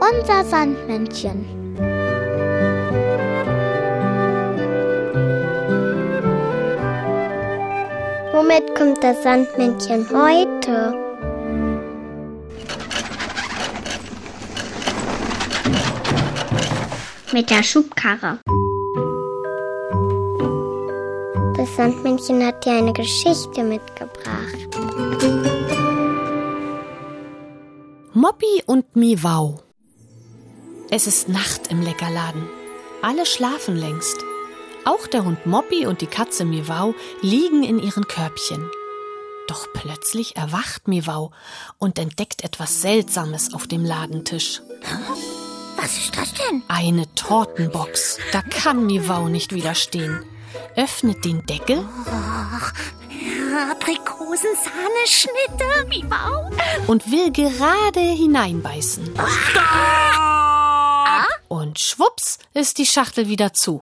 Unser Sandmännchen. Womit kommt das Sandmännchen heute? Mit der Schubkarre. Das Sandmännchen hat dir eine Geschichte mitgebracht. Moppi und Miwau. Es ist Nacht im Leckerladen. Alle schlafen längst. Auch der Hund Moppi und die Katze Miwau liegen in ihren Körbchen. Doch plötzlich erwacht Miwau und entdeckt etwas Seltsames auf dem Ladentisch. Was ist das denn? Eine Tortenbox. Da kann Miwau nicht widerstehen. Öffnet den Deckel Aprikosensahneschnitte, wie wow. und will gerade hineinbeißen. Und schwupps ist die Schachtel wieder zu.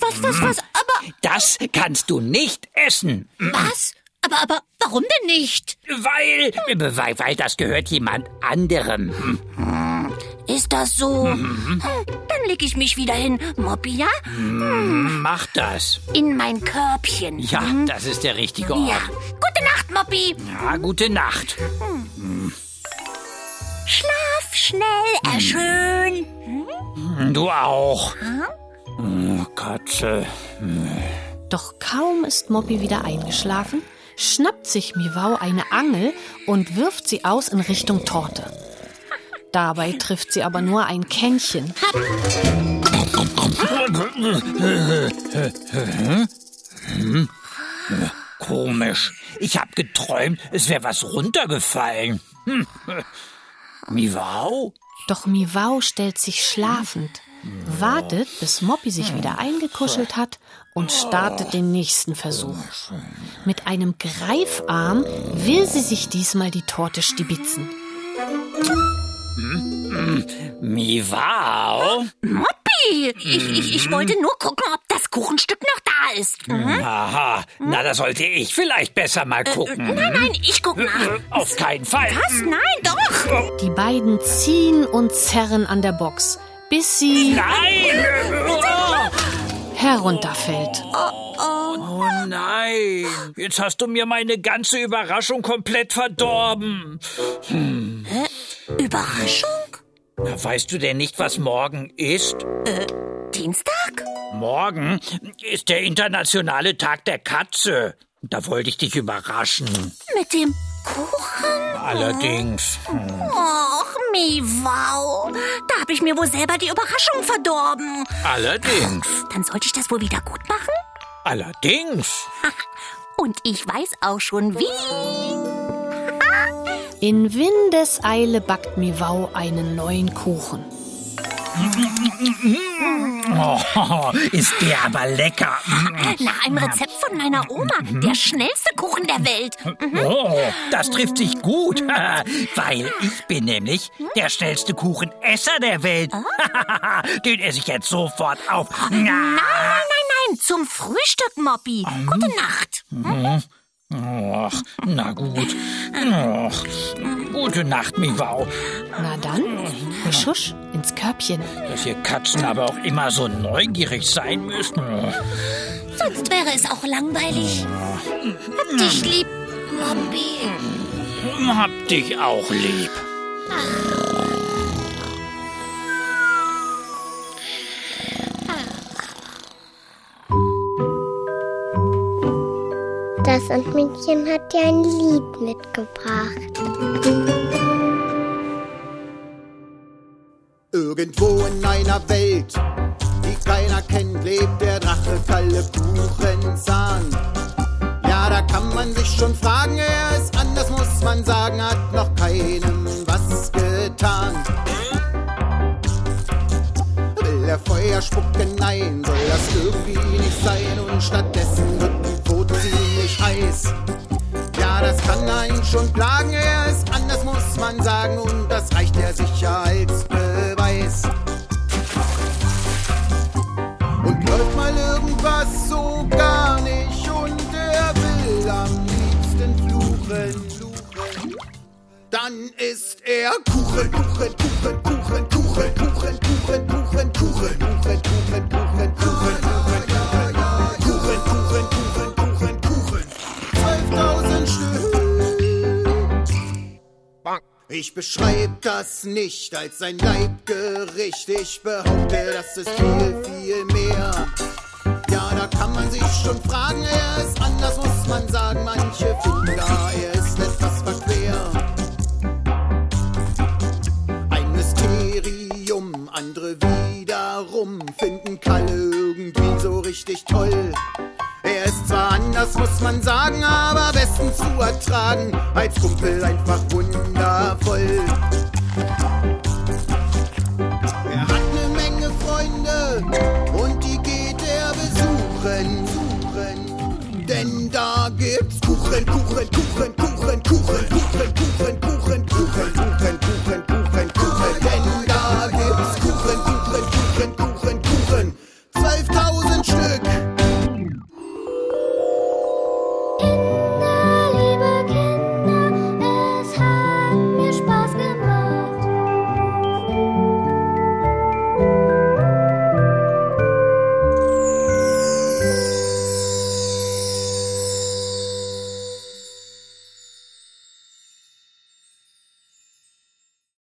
Was, was, was? Aber Das kannst du nicht essen, was? Aber, aber warum denn nicht? weil, weil, weil das gehört jemand anderem. Ist das so? Hm, Dann leg ich mich wieder hin, Moppi, ja? Mach das. In mein Körbchen. Ja, das ist der richtige Ja. Ort. Gute Nacht, Moppi. Ja, gute Nacht. Schlaf schnell, erschön. Du auch. Oh, Katze. Doch kaum ist Moppi wieder eingeschlafen, schnappt sich Miwau eine Angel und wirft sie aus in Richtung Torte. Dabei trifft sie aber nur ein Kännchen. Komisch. Ich hab geträumt, es wäre was runtergefallen. Hm. Miwau? Doch Miwau stellt sich schlafend, wartet, bis Moppi sich wieder eingekuschelt hat und startet den nächsten Versuch. Mit einem Greifarm will sie sich diesmal die Torte stibitzen. Miwau? Moppi, ich, ich, ich wollte nur gucken, ob das Kuchenstück noch da ist. Mhm. Aha, na, da sollte ich vielleicht besser mal gucken. Nein, nein, ich guck nach. Auf keinen Fall. Was? Nein, doch. Die beiden ziehen und zerren an der Box, bis sie Nein! herunterfällt. Oh nein, jetzt hast du mir meine ganze Überraschung komplett verdorben. Überraschung? Na, weißt du denn nicht, was morgen ist? Dienstag? Morgen ist der internationale Tag der Katze. Da wollte ich dich überraschen. Mit dem Kuchen? Allerdings. hm, Och, Miwau. Da habe ich mir wohl selber die Überraschung verdorben. Allerdings. Dann sollte ich das wohl wieder gut machen? Allerdings. Und ich weiß auch schon wie. In Windeseile backt Miwau einen neuen Kuchen. Oh, ist der aber lecker. Nach einem Rezept von meiner Oma. Der schnellste Kuchen der Welt. Oh, das trifft sich gut, weil ich bin nämlich der schnellste Kuchenesser der Welt. Den esse ich jetzt sofort auf. Nein, nein, nein, nein. Zum Frühstück, Moppi. Gute Nacht. Och, na gut. Och, gute Nacht, Miwau. Na dann, schusch ins Körbchen. Dass ihr Katzen aber auch immer so neugierig sein müssen. Sonst wäre es auch langweilig. Hab dich lieb, Moppi. Hab dich auch lieb. Das Sandmännchen hat dir ein Lied mitgebracht. Irgendwo in einer Welt, die keiner kennt, lebt der Drache Kalle Kuchenzahn. Ja, da kann man sich schon fragen, er ist anders, muss man sagen, hat noch keinem was getan. Will er Feuer spucken? Nein, soll das irgendwie nicht sein und stattdessen wird heiß. Ja, das kann einen schon plagen, er ist anders, muss man sagen, und das reicht ja sicher als Beweis. Und läuft mal irgendwas so gar nicht und er will am liebsten fluchen, fluchen. dann ist er Kuchen, Kuchen, Kuchen, Kuchen, Ich beschreib das nicht als ein Leibgericht. Ich behaupte, das ist viel, viel mehr. Ja, da kann man sich schon fragen, er ist anders, muss man sagen. Manche finden da, er ist etwas verquer. Ein Mysterium, andere wiederum finden Kalle irgendwie so richtig toll. Er ist zwar anders, muss man sagen, aber bestens zu ertragen. Als Kumpel einfach wundervoll. Er hat eine Menge Freunde und die geht er besuchen. Denn da gibt's Kuchen, Kuchen, Kuchen,